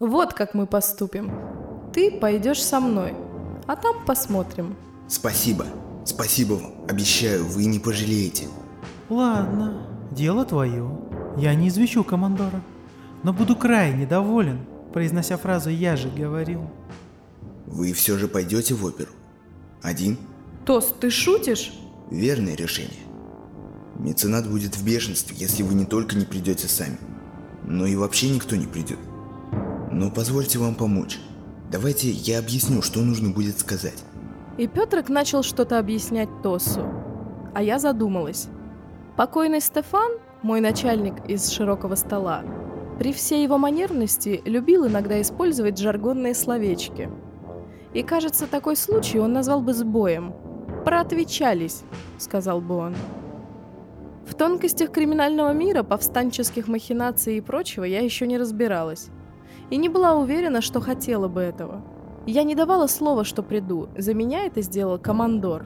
Вот как мы поступим. Ты пойдешь со мной, а там посмотрим. Спасибо. Спасибо вам. Обещаю, вы не пожалеете. Ладно, дело твое. Я не извещу командора, но буду крайне доволен, произнося фразу «я же говорил». Вы все же пойдете в оперу? Один? Тос, ты шутишь? Верное решение. Меценат будет в бешенстве, если вы не только не придете сами, но и вообще никто не придет. Но позвольте вам помочь. Давайте я объясню, что нужно будет сказать. И Петрик начал что-то объяснять Тосу. А я задумалась. Покойный Стефан, мой начальник из широкого стола, при всей его манерности любил иногда использовать жаргонные словечки. И кажется, такой случай он назвал бы сбоем. «Проотвечались», — сказал бы он. В тонкостях криминального мира, повстанческих махинаций и прочего я еще не разбиралась. И не была уверена, что хотела бы этого. Я не давала слова, что приду, за меня это сделал командор.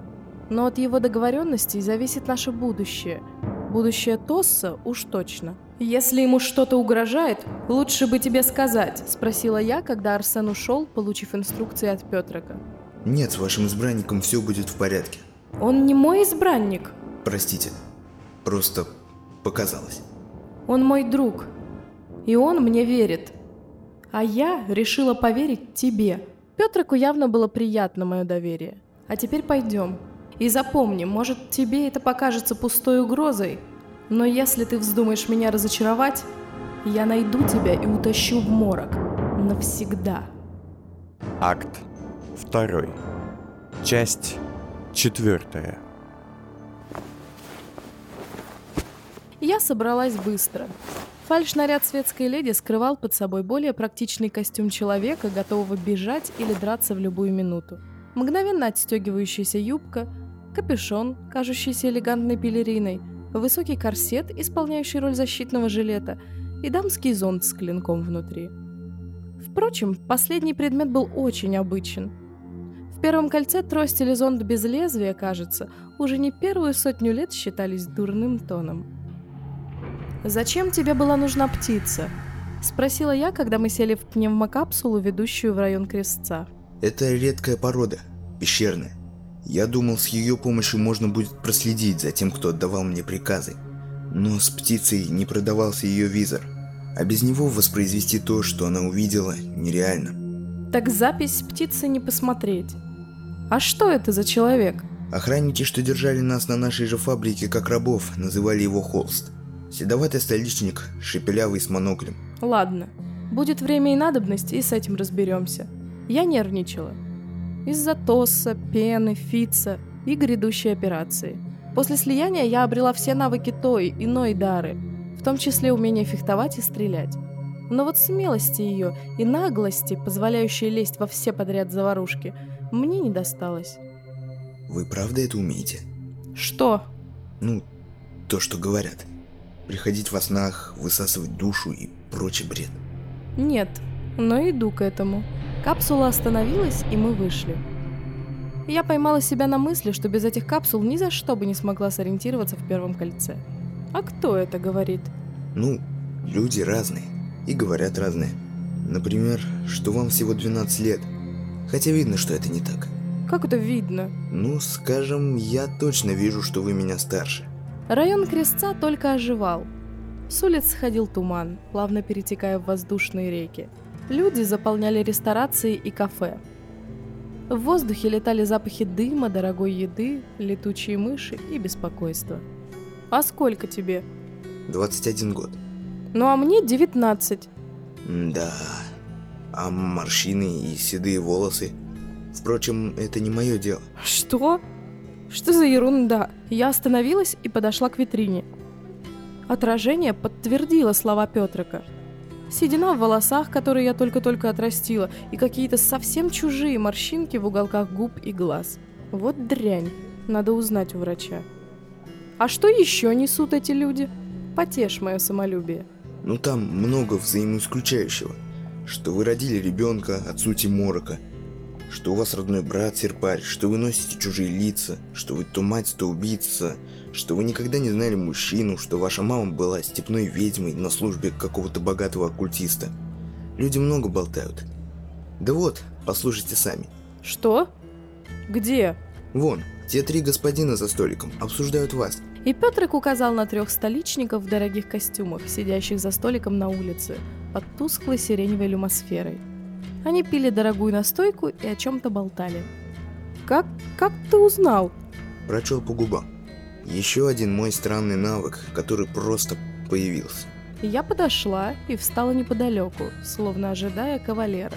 Но от его договоренностей зависит наше будущее. Будущее Тосса уж точно. «Если ему что-то угрожает, лучше бы тебе сказать», — спросила я, когда Арсен ушел, получив инструкции от Петрака. Нет, с вашим избранником все будет в порядке. «Он не мой избранник. Простите, просто показалось. Он мой друг. И он мне верит. А я решила поверить тебе». Петраку явно было приятно мое доверие. «А теперь пойдем. И запомни, может, тебе это покажется пустой угрозой, но если ты вздумаешь меня разочаровать, я найду тебя и утащу в морок. Навсегда. Акт 2. Часть 4. Я собралась быстро. Фальш-наряд светской леди скрывал под собой более практичный костюм человека, готового бежать или драться в любую минуту. Мгновенно отстегивающаяся юбка, капюшон, кажущийся элегантной пелериной – высокий корсет, исполняющий роль защитного жилета, и дамский зонт с клинком внутри. Впрочем, последний предмет был очень обычен. В первом кольце трость или зонт без лезвия, кажется, уже не первую сотню лет считались дурным тоном. «Зачем тебе была нужна птица?» — спросила я, когда мы сели в пневмокапсулу, ведущую в район Крестца. Это редкая порода, пещерная. Я думал, с ее помощью можно будет проследить за тем, кто отдавал мне приказы. Но с птицей не продавался ее визор, а без него воспроизвести то, что она увидела, нереально. Так запись птицы не посмотреть. А что это за человек? Охранники, что держали нас на нашей же фабрике как рабов, называли его Холст. Седоватый столичник, шепелявый с моноклем. Ладно, будет время и надобность, и с этим разберемся. Я нервничала. Из-за ТОСа, пены, фица и грядущей операции. После слияния я обрела все навыки той, иной дары, в том числе умение фехтовать и стрелять. Но вот смелости ее и наглости, позволяющей лезть во все подряд заварушки, мне не досталось. Вы правда это умеете? Что? Ну, то, что говорят. Приходить во снах, высасывать душу и прочий бред. Нет, но иду к этому. Капсула остановилась, и мы вышли. Я поймала себя на мысли, что без этих капсул ни за что бы не смогла сориентироваться в первом кольце. А кто это говорит? Ну, люди разные. И говорят разные. Например, что вам всего 12 лет. Хотя видно, что это не так. Как это видно? Ну, скажем, я точно вижу, что вы меня старше. Район Крестца только оживал. С улиц сходил туман, плавно перетекая в воздушные реки. Люди заполняли ресторации и кафе. В воздухе летали запахи дыма, дорогой еды, летучие мыши и беспокойство. «А сколько тебе?» 21 год. «Ну а мне 19». Да. А морщины и седые волосы? Впрочем, это не мое дело. «Что? Что за ерунда?» Я остановилась и подошла к витрине. Отражение подтвердило слова Петрика – седина в волосах, которые я только-только отрастила, и какие-то совсем чужие морщинки в уголках губ и глаз. Вот дрянь. Надо узнать у врача. А что еще несут эти люди? Потешь мое самолюбие. Ну там много взаимоисключающего. Что вы родили ребенка от сути морока, что у вас родной брат серпарь, что вы носите чужие лица, что вы то мать, то убийца, что вы никогда не знали мужчину, что ваша мама была степной ведьмой на службе какого-то богатого оккультиста. Люди много болтают. Да вот, послушайте сами. Что? Где? Вон, те три господина за столиком обсуждают вас. И Петрик указал на трех столичников в дорогих костюмах, сидящих за столиком на улице, под тусклой сиреневой люмосферой. Они пили дорогую настойку и о чем-то болтали. «Как, как ты узнал?» Прочел по губам. Еще один мой странный навык, который просто появился. Я подошла и встала неподалеку, словно ожидая кавалера.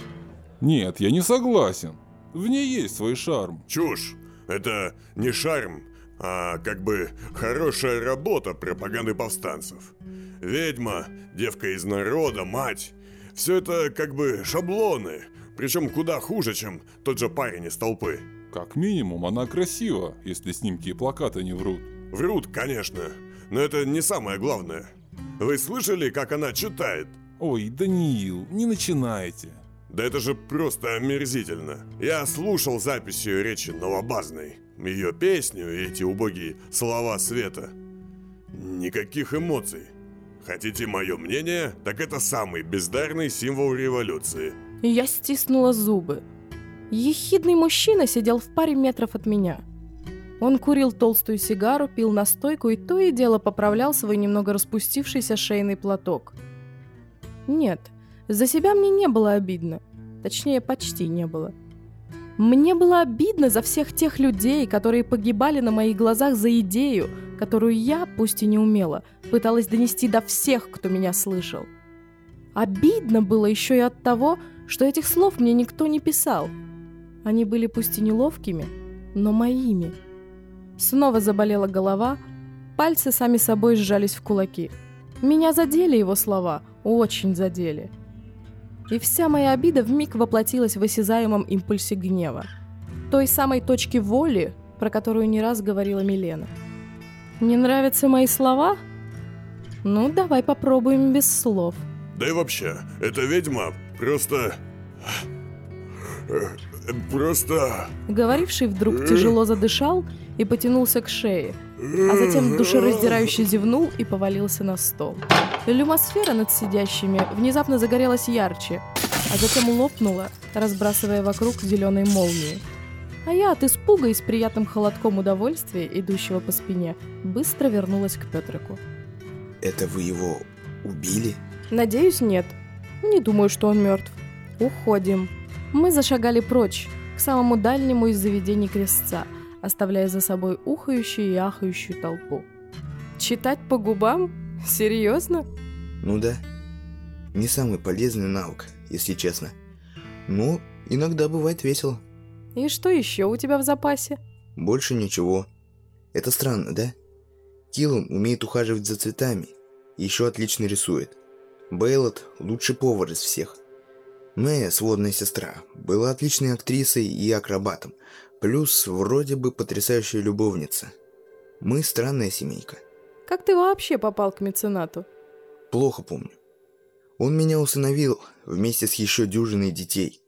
Нет, я не согласен. В ней есть свой шарм. Чушь! Это не шарм, а как бы хорошая работа пропаганды повстанцев. Ведьма, девка из народа, мать. Все это как бы шаблоны, причем куда хуже, чем тот же парень из толпы. Как минимум, она красива, если снимки и плакаты не врут. Врут, конечно, но это не самое главное. Вы слышали, как она читает? Ой, Даниил, не начинайте. Да это же просто омерзительно. Я слушал запись ее речи новобазной. Ее песню и эти убогие слова света. Никаких эмоций. Хотите мое мнение? Так это самый бездарный символ революции. Я стиснула зубы. Ехидный мужчина сидел в паре метров от меня. Он курил толстую сигару, пил настойку и то и дело поправлял свой немного распустившийся шейный платок. Нет, за себя мне не было обидно. Точнее, почти не было. Мне было обидно за всех тех людей, которые погибали на моих глазах за идею, которую я, пусть и не умела, пыталась донести до всех, кто меня слышал. Обидно было еще и от того, что этих слов мне никто не писал. Они были пусть и неловкими, но моими. Снова заболела голова, пальцы сами собой сжались в кулаки. Меня задели его слова, очень задели. И вся моя обида вмиг воплотилась в осязаемом импульсе гнева. Той самой точки воли, про которую не раз говорила Милена. Не нравятся мои слова? Ну, давай попробуем без слов. Да и вообще, эта ведьма просто... Просто... Говоривший вдруг тяжело задышал и потянулся к шее, а затем душераздирающе зевнул и повалился на стол. Люмосфера над сидящими внезапно загорелась ярче, а затем лопнула, разбрасывая вокруг зеленые молнии. А я от испуга и с приятным холодком удовольствия, идущего по спине, быстро вернулась к Петрику. Это вы его убили? Надеюсь, нет. Не думаю, что он мертв. Уходим. Мы зашагали прочь, к самому дальнему из заведений крестца, оставляя за собой ухающую и ахающую толпу. Читать по губам? Серьезно? Ну да. Не самый полезный навык, если честно. Но иногда бывает весело. И что еще у тебя в запасе? Больше ничего. Это странно, да? Киллан умеет ухаживать за цветами. Еще отлично рисует. Бейлот – лучший повар из всех. Мэя, сводная сестра, была отличной актрисой и акробатом. Плюс вроде бы потрясающая любовница. Мы странная семейка. Как ты вообще попал к меценату? Плохо помню. Он меня усыновил вместе с еще дюжиной детей.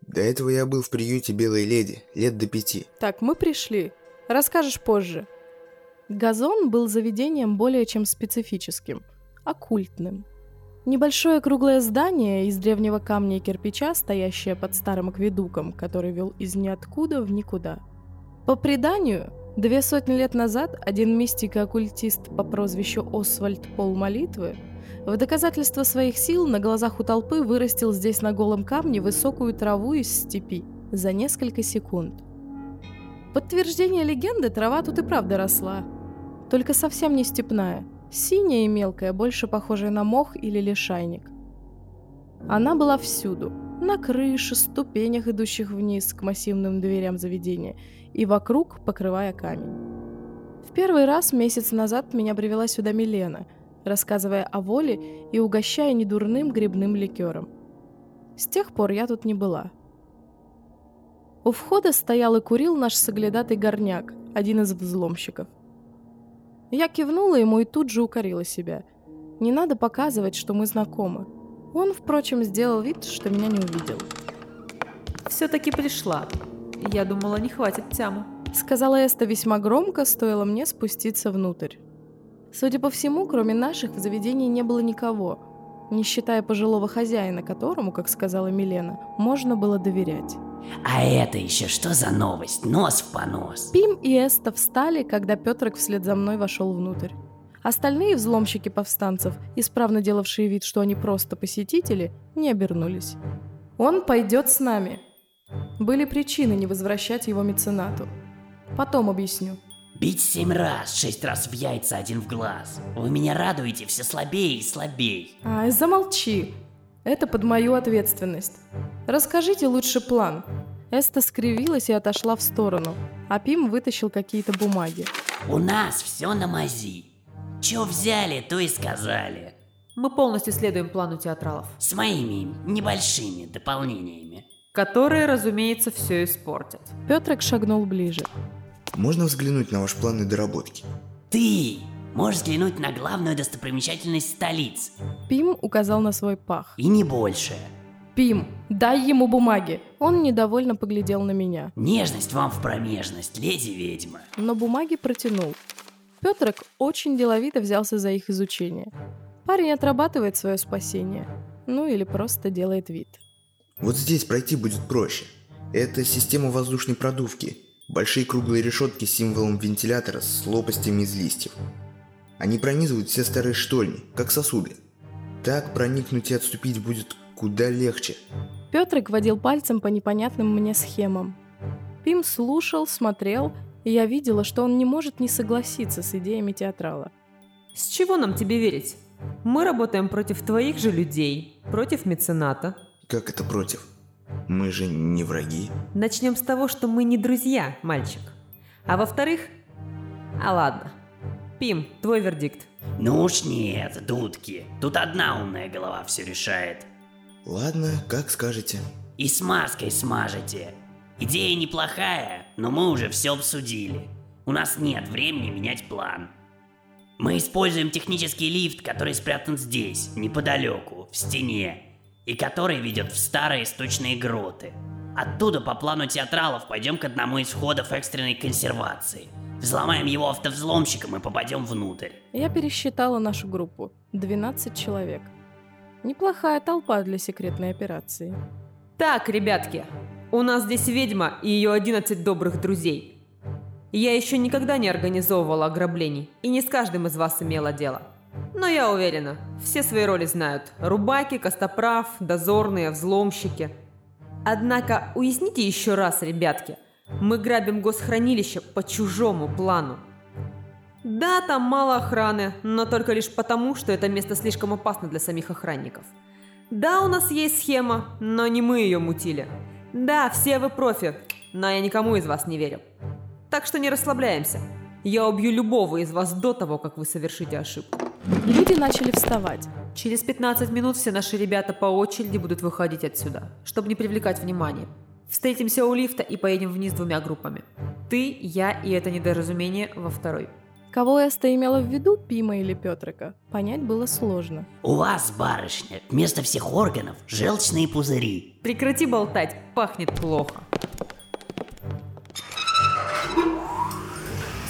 До этого я был в приюте Белой Леди, лет до пяти. Так, мы пришли. Расскажешь позже. Газон был заведением более чем специфическим, оккультным. Небольшое круглое здание из древнего камня и кирпича, стоящее под старым акведуком, который вел из ниоткуда в никуда. По преданию, две сотни лет назад один мистик и оккультист по прозвищу Освальд Пол Молитвы в доказательство своих сил на глазах у толпы вырастил здесь на голом камне высокую траву из степи за несколько секунд. Подтверждение легенды трава тут и правда росла, только совсем не степная – Синяя и мелкая, больше похожая на мох или лишайник. Она была всюду. На крыше, ступенях, идущих вниз к массивным дверям заведения, и вокруг покрывая камень. В первый раз месяц назад меня привела сюда Милена, рассказывая о воле и угощая недурным грибным ликером. С тех пор я тут не была. У входа стоял и курил наш соглядатый горняк, один из взломщиков. Я кивнула ему и тут же укорила себя. Не надо показывать, что мы знакомы. Он, впрочем, сделал вид, что меня не увидел. «Все-таки пришла. Я думала, не хватит тяму», — сказала Эста весьма громко, стоило мне спуститься внутрь. Судя по всему, кроме наших, в заведении не было никого. не считая пожилого хозяина, которому, как сказала Милена, можно было доверять. А это еще что за новость? Нос в понос. Пим и Эста встали, когда Петрик вслед за мной вошел внутрь. Остальные взломщики повстанцев, исправно делавшие вид, что они просто посетители, не обернулись. «Он пойдет с нами». Были причины не возвращать его меценату. Потом объясню. Бить семь раз, шесть раз в яйца, один в глаз. Вы меня радуете все слабее и слабее. Ай, замолчи. Это под мою ответственность. Расскажите лучше план. Эста скривилась и отошла в сторону, а Пим вытащил какие-то бумаги. У нас все на мази. Че взяли, то и сказали. Мы полностью следуем плану театралов. С моими небольшими дополнениями. Которые, разумеется, все испортят. Петрик шагнул ближе. Можно взглянуть на ваш план и доработки? Ты можешь взглянуть на главную достопримечательность столицы. Пим указал на свой пах. И не больше. Пим, дай ему бумаги. Он недовольно поглядел на меня. Нежность вам в промежность, леди-ведьма. Но бумаги протянул. Петрик очень деловито взялся за их изучение. Парень отрабатывает свое спасение. Ну или просто делает вид. Вот здесь пройти будет проще. Это система воздушной продувки. Большие круглые решетки с символом вентилятора с лопастями из листьев. Они пронизывают все старые штольни, как сосуды. Так проникнуть и отступить будет куда легче. Петрик водил пальцем по непонятным мне схемам. Пим слушал, смотрел, и я видела, что он не может не согласиться с идеями театрала. С чего нам тебе верить? Мы работаем против твоих же людей, против мецената. Как это против? Мы же не враги. Начнем с того, что мы не друзья, мальчик. А во-вторых... А ладно. Пим, твой вердикт. Ну уж нет, дудки. Тут одна умная голова все решает. Ладно, как скажете. И с маской смажете. Идея неплохая, но мы уже все обсудили. У нас нет времени менять план. Мы используем технический лифт, который спрятан здесь, неподалеку, в стене, и который ведет в старые источные гроты. Оттуда по плану театралов пойдем к одному из входов экстренной консервации. Взломаем его автовзломщиком и попадем внутрь. Я пересчитала нашу группу. 12 человек. Неплохая толпа для секретной операции. Так, ребятки, у нас здесь ведьма и ее 11 добрых друзей. Я еще никогда не организовывала ограблений, и не с каждым из вас имела дело. Но я уверена, все свои роли знают. Рубаки, костоправ, дозорные, взломщики. Однако, уясните еще раз, ребятки, мы грабим госхранилище по чужому плану. Да, там мало охраны, но только лишь потому, что это место слишком опасно для самих охранников. Да, у нас есть схема, но не мы ее мутили. Да, все вы профи, но я никому из вас не верю. Так что не расслабляемся. Я убью любого из вас до того, как вы совершите ошибку. Люди начали вставать. Через 15 минут все наши ребята по очереди будут выходить отсюда, чтобы не привлекать внимание. Встретимся у лифта и поедем вниз двумя группами. Ты, я и это недоразумение во второй. Кого Эста имела в виду, Пима или Петрика, понять было сложно. У вас, барышня, вместо всех органов желчные пузыри. Прекрати болтать, пахнет плохо.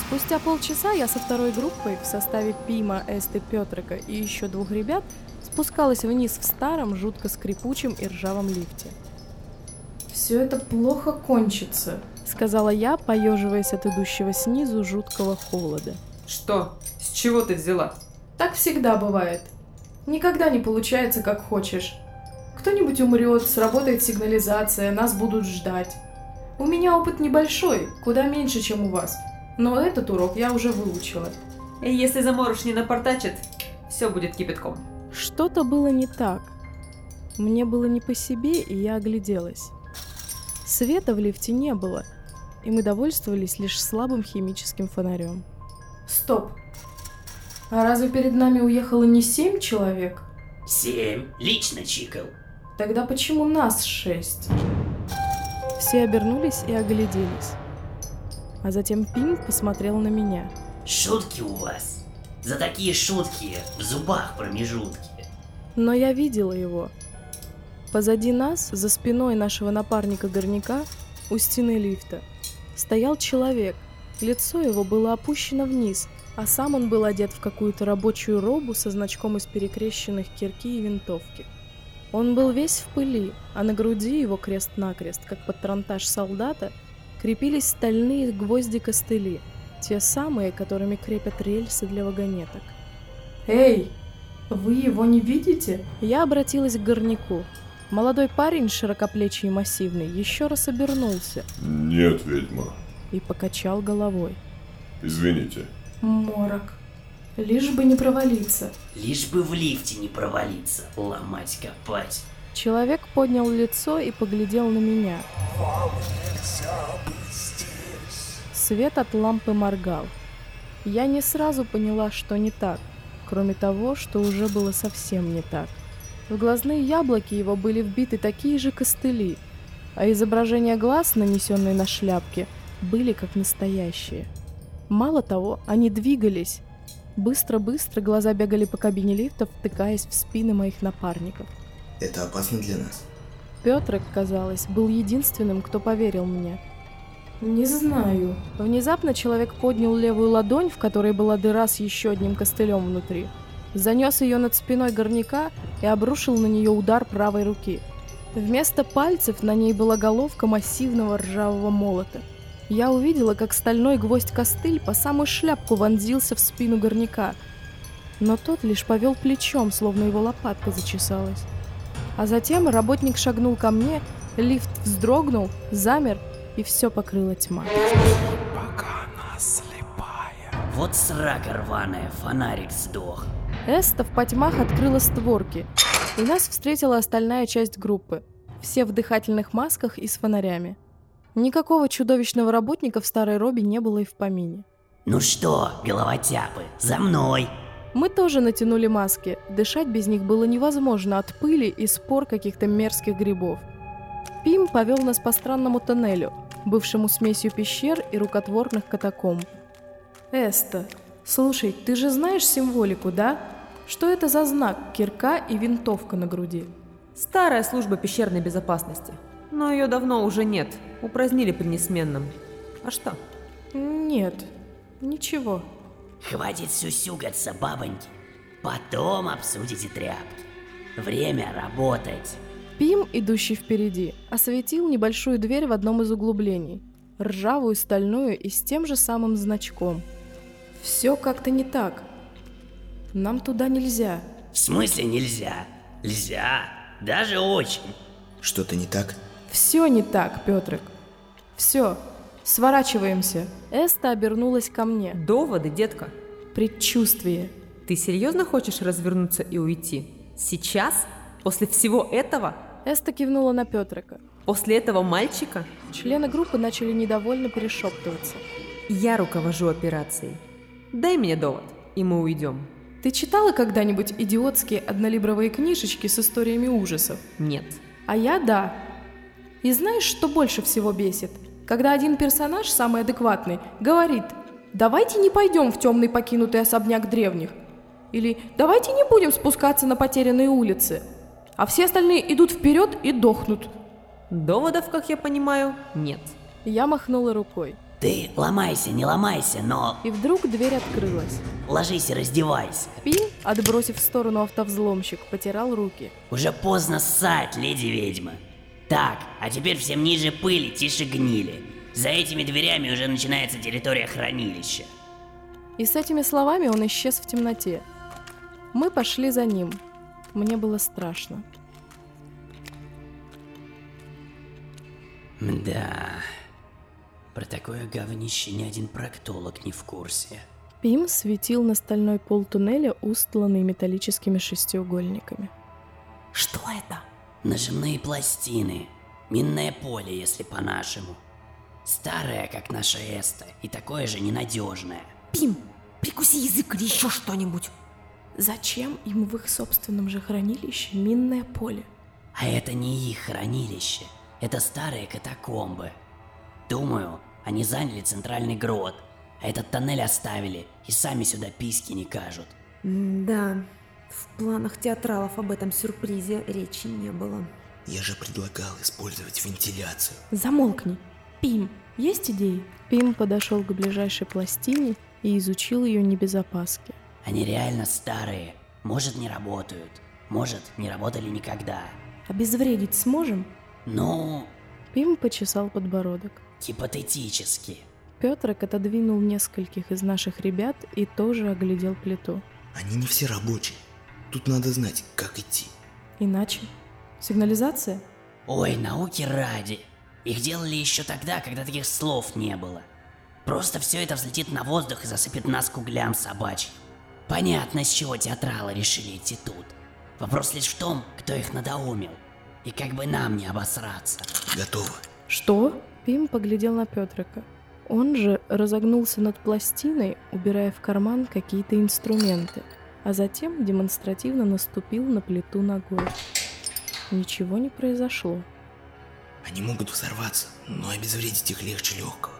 Спустя полчаса я со второй группой в составе Пима, Эсты, Петрика и еще двух ребят спускалась вниз в старом, жутко скрипучем и ржавом лифте. «Все это плохо кончится», — сказала я, поеживаясь от идущего снизу жуткого холода. Что? С чего ты взяла? Так всегда бывает. Никогда не получается, как хочешь. Кто-нибудь умрет, сработает сигнализация, нас будут ждать. У меня опыт небольшой, куда меньше, чем у вас. Но этот урок я уже выучила. И если заморож не напортачит, все будет кипятком. Что-то было не так. Мне было не по себе, и я огляделась. Света в лифте не было, и мы довольствовались лишь слабым химическим фонарем. Стоп. А разве перед нами уехало не семь человек? Семь. Лично чикал. Тогда почему нас шесть? Все обернулись и огляделись. А затем Пим посмотрел на меня. Шутки у вас. За такие шутки в зубах промежутки. Но я видела его. Позади нас, за спиной нашего напарника горняка, у стены лифта, стоял человек. Лицо его было опущено вниз, а сам он был одет в какую-то рабочую робу со значком из перекрещенных кирки и винтовки. Он был весь в пыли, а на груди его крест-накрест, как патронтаж солдата, крепились стальные гвозди-костыли, те самые, которыми крепят рельсы для вагонеток. «Эй, вы его не видите?» Я обратилась к горняку. Молодой парень, широкоплечий и массивный, еще раз обернулся Нет, ведьма. и покачал головой. Извините. Морок. Лишь бы не провалиться. Лишь бы в лифте не провалиться, ломать, копать. Человек поднял лицо и поглядел на меня. Свет от лампы моргал. Я не сразу поняла, что не так, кроме того, что уже было совсем не так. В глазные яблоки его были вбиты такие же костыли, а изображения глаз, нанесенные на шляпке, были как настоящие. Мало того, они двигались. Быстро-быстро глаза бегали по кабине лифтов, втыкаясь в спины моих напарников. Это опасно для нас. Петрик, казалось, был единственным, кто поверил мне. «Не знаю». Внезапно человек поднял левую ладонь, в которой была дыра с еще одним костылем внутри. Занес ее над спиной горняка и обрушил на нее удар правой руки. Вместо пальцев на ней была головка массивного ржавого молота. Я увидела, как стальной гвоздь-костыль по самую шляпку вонзился в спину горняка. Но тот лишь повел плечом, словно его лопатка зачесалась. А затем работник шагнул ко мне, лифт вздрогнул, замер, и все покрыла тьма. Вот срака рваная, фонарик сдох. Эста в потьмах открыла створки, и нас встретила остальная часть группы. Все в дыхательных масках и с фонарями. Никакого чудовищного работника в старой робе не было и в помине. Ну что, головотяпы, за мной! Мы тоже натянули маски. Дышать без них было невозможно от пыли и спор каких-то мерзких грибов. Пим повел нас по странному тоннелю, бывшему смесью пещер и рукотворных катакомб. Эста, слушай, ты же знаешь символику, да? Что это за знак, кирка и винтовка на груди? Старая служба пещерной безопасности. Но ее давно уже нет. Упразднили при несменном. А что? Нет, ничего. Хватит сюсюкаться, бабоньки. Потом обсудите тряпки. Время работать. Пим, идущий впереди, осветил небольшую дверь в одном из углублений. Ржавую, стальную и с тем же самым значком. Все как-то не так. Нам туда нельзя. В смысле нельзя? Нельзя. Даже очень. Что-то не так? Все не так, Петрик. Все, сворачиваемся. Эста обернулась ко мне. Доводы, детка. Предчувствие. Ты серьезно хочешь развернуться и уйти? Сейчас? После всего этого? Эста кивнула на Петрика. После этого мальчика? Члены группы начали недовольно перешептываться. Я руковожу операцией. Дай мне довод, и мы уйдем. Ты читала когда-нибудь идиотские однолибровые книжечки с историями ужасов? Нет. А я да. И знаешь, что больше всего бесит? Когда один персонаж, самый адекватный, говорит «Давайте не пойдем в темный покинутый особняк древних». Или «Давайте не будем спускаться на потерянные улицы». А все остальные идут вперед и дохнут. Доводов, как я понимаю, нет. Я махнула рукой. Ты ломайся, не ломайся, но И вдруг дверь открылась. ложись и раздевайся. Пин, отбросив в сторону автовзломщик, потирал руки. Уже поздно ссать, леди-ведьма. Так, а теперь всем ниже пыли, тише гнили. За этими дверями уже начинается территория хранилища. И с этими словами он исчез в темноте. Мы пошли за ним. Мне было страшно. Да. Про такое говнище ни один проктолог не в курсе. Пим светил на стальной пол туннеля, устланный металлическими шестиугольниками. Что это? Нажимные пластины. Минное поле, если по-нашему. Старое, как наша Эста, и такое же ненадежное. Пим, прикуси язык или еще что-нибудь. Зачем им в их собственном же хранилище минное поле? А это не их хранилище. Это старые катакомбы. Думаю, они заняли центральный грот, а этот тоннель оставили и сами сюда письки не кажут. Да, в планах театралов об этом сюрпризе речи не было. Я же предлагал использовать вентиляцию. Замолкни. Пим, есть идеи? Пим подошел к ближайшей пластине и изучил ее не без опаски. Они реально старые. Может, не работают. Может, не работали никогда. Обезвредить сможем? Ну, Пим почесал подбородок. Гипотетически. Петрик отодвинул нескольких из наших ребят и тоже оглядел плиту. Они не все рабочие. Тут надо знать, как идти. Иначе? Сигнализация? Ой, науки ради. Их делали еще тогда, когда таких слов не было. Просто все это взлетит на воздух и засыпет нас к углям собачьим. Понятно, с чего театралы решили идти тут. Вопрос лишь в том, кто их надоумил. И как бы нам не обосраться. Готово. Что? Пим поглядел на Петрика. Он же разогнулся над пластиной, убирая в карман какие-то инструменты, а затем демонстративно наступил на плиту ногой. Ничего не произошло. Они могут взорваться, но обезвредить их легче легкого.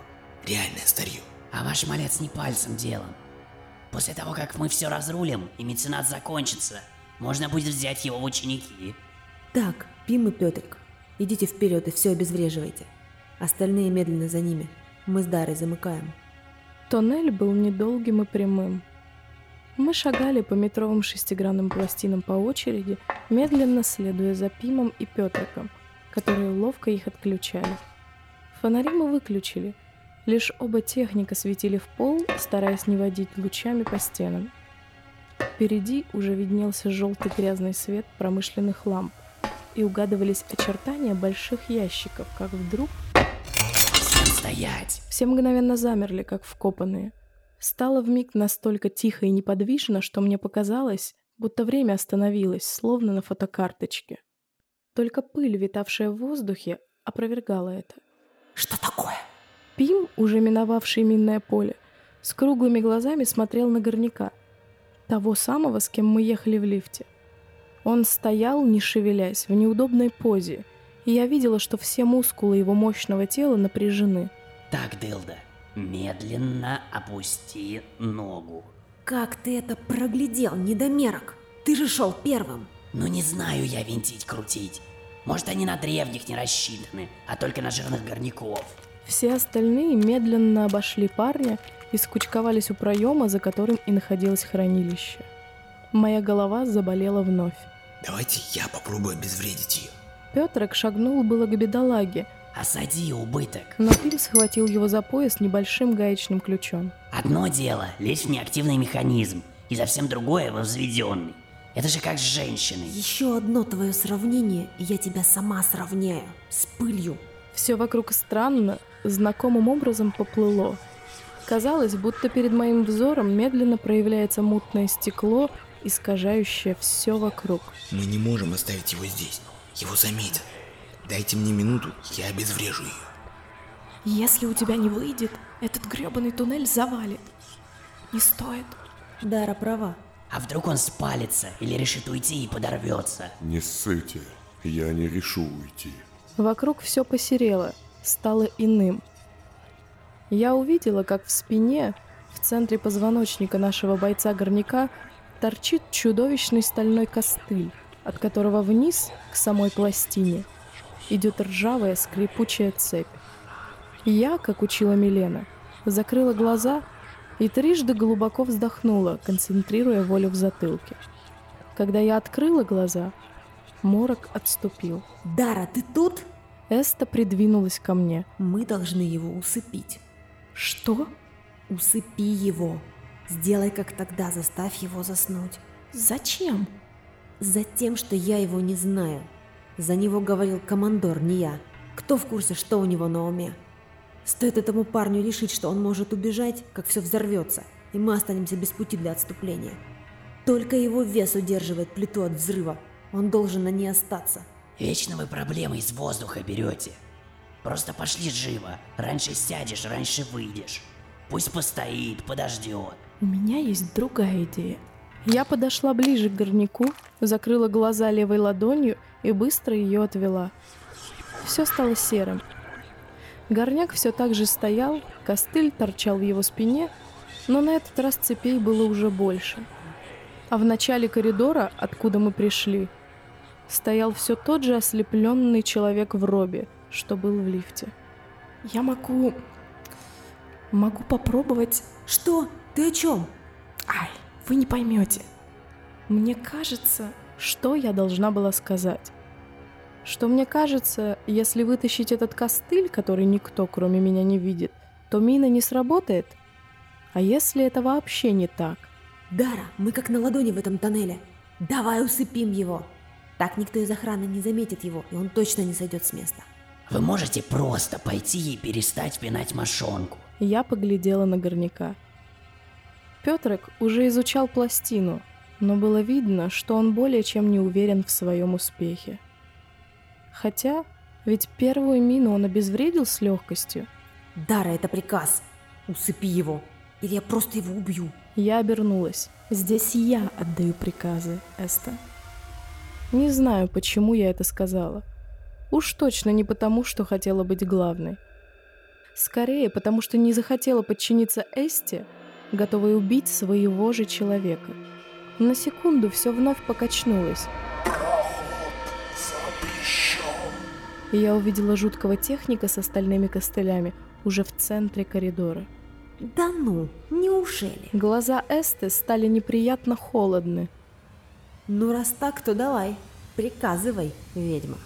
Реальное старье. А ваш малец не пальцем делом. После того, как мы все разрулим и меценат закончится, можно будет взять его в ученики. Так, Пим и Петрик, идите вперед и все обезвреживайте. Остальные медленно за ними. Мы с Дарой замыкаем. Тоннель был недолгим и прямым. Мы шагали по метровым шестигранным пластинам по очереди, медленно следуя за Пимом и Петриком, которые ловко их отключали. Фонари мы выключили, лишь оба техника светили в пол, стараясь не водить лучами по стенам. Впереди уже виднелся желтый грязный свет промышленных ламп, и угадывались очертания больших ящиков, как вдруг стоять! все мгновенно замерли, как вкопанные. Стало вмиг настолько тихо и неподвижно, что мне показалось, будто время остановилось, словно на фотокарточке. Только пыль, витавшая в воздухе, опровергала это. Что такое? Пим, уже миновавший минное поле, с круглыми глазами смотрел на горняка, того самого, с кем мы ехали в лифте. Он стоял, не шевелясь, в неудобной позе, и я видела, что все мускулы его мощного тела напряжены. Так, Дылда, медленно опусти ногу. Как ты это проглядел, недомерок? Ты же шел первым. Ну не знаю я винтить-крутить. Может, они на древних не рассчитаны, а только на жирных горняков. Все остальные медленно обошли парня и скучковались у проема, за которым и находилось хранилище. Моя голова заболела вновь. Давайте я попробую обезвредить ее. Петрик шагнул было к бедолаге, Осади убыток. но Пим схватил его за пояс небольшим гаечным ключом. Одно дело — лечь в неактивный механизм, и совсем другое — возведенный. Это же как с женщиной. Еще одно твое сравнение, и я тебя сама сравняю. С пылью. Все вокруг странно, знакомым образом поплыло. Казалось, будто перед моим взором медленно проявляется мутное стекло, искажающее все вокруг. Мы не можем оставить его здесь. Его заметят. Дайте мне минуту, я обезврежу ее. Если у тебя не выйдет, этот гребаный туннель завалит. Не стоит. Дара права. А вдруг он спалится или решит уйти и подорвется? Не ссыте, я не решу уйти. Вокруг все посерело, стало иным. Я увидела, как в спине, в центре позвоночника нашего бойца-горняка, торчит чудовищный стальной костыль, от которого вниз, к самой пластине, идет ржавая скрипучая цепь. Я, как учила Милена, закрыла глаза и трижды глубоко вздохнула, концентрируя волю в затылке. Когда я открыла глаза, морок отступил. Дара, ты тут? Эста придвинулась ко мне. Мы должны его усыпить. Что? Усыпи его. Сделай, как тогда, заставь его заснуть. Зачем? Затем, что я его не знаю. За него говорил командор, не я. Кто в курсе, что у него на уме? Стоит этому парню решить, что он может убежать, как все взорвется, и мы останемся без пути для отступления. Только его вес удерживает плиту от взрыва. Он должен на ней остаться. Вечно вы проблемы из воздуха берете. Просто пошли живо. Раньше сядешь, раньше выйдешь. Пусть постоит, подождет. У меня есть другая идея. Я подошла ближе к горняку, закрыла глаза левой ладонью и быстро ее отвела. Все стало серым. Горняк все так же стоял, костыль торчал в его спине, но на этот раз цепей было уже больше. А в начале коридора, откуда мы пришли, стоял все тот же ослепленный человек в робе, что был в лифте. Я могу... Могу попробовать... Что? Ты о чем? Ай, вы не поймете. Мне кажется, что я должна была сказать. Что мне кажется, если вытащить этот костыль, который никто кроме меня не видит, то мина не сработает. А если это вообще не так? Дара, мы как на ладони в этом тоннеле. Давай усыпим его. Так никто из охраны не заметит его, и он точно не сойдет с места. Вы можете просто пойти и перестать пинать мошонку. Я поглядела на горняка. Петрик уже изучал пластину, но было видно, что он более чем не уверен в своем успехе. Хотя, ведь первую мину он обезвредил с легкостью. Дара, это приказ. Усыпи его, или я просто его убью. Я обернулась. Здесь я отдаю приказы, Эста. Не знаю, почему я это сказала. Уж точно не потому, что хотела быть главной. Скорее, потому что не захотела подчиниться Эсте, готовой убить своего же человека. На секунду все вновь покачнулось. И я увидела жуткого техника с остальными костылями уже в центре коридора. Да ну, неужели? Глаза Эсты стали неприятно холодны. Ну раз так, то давай, приказывай, ведьма.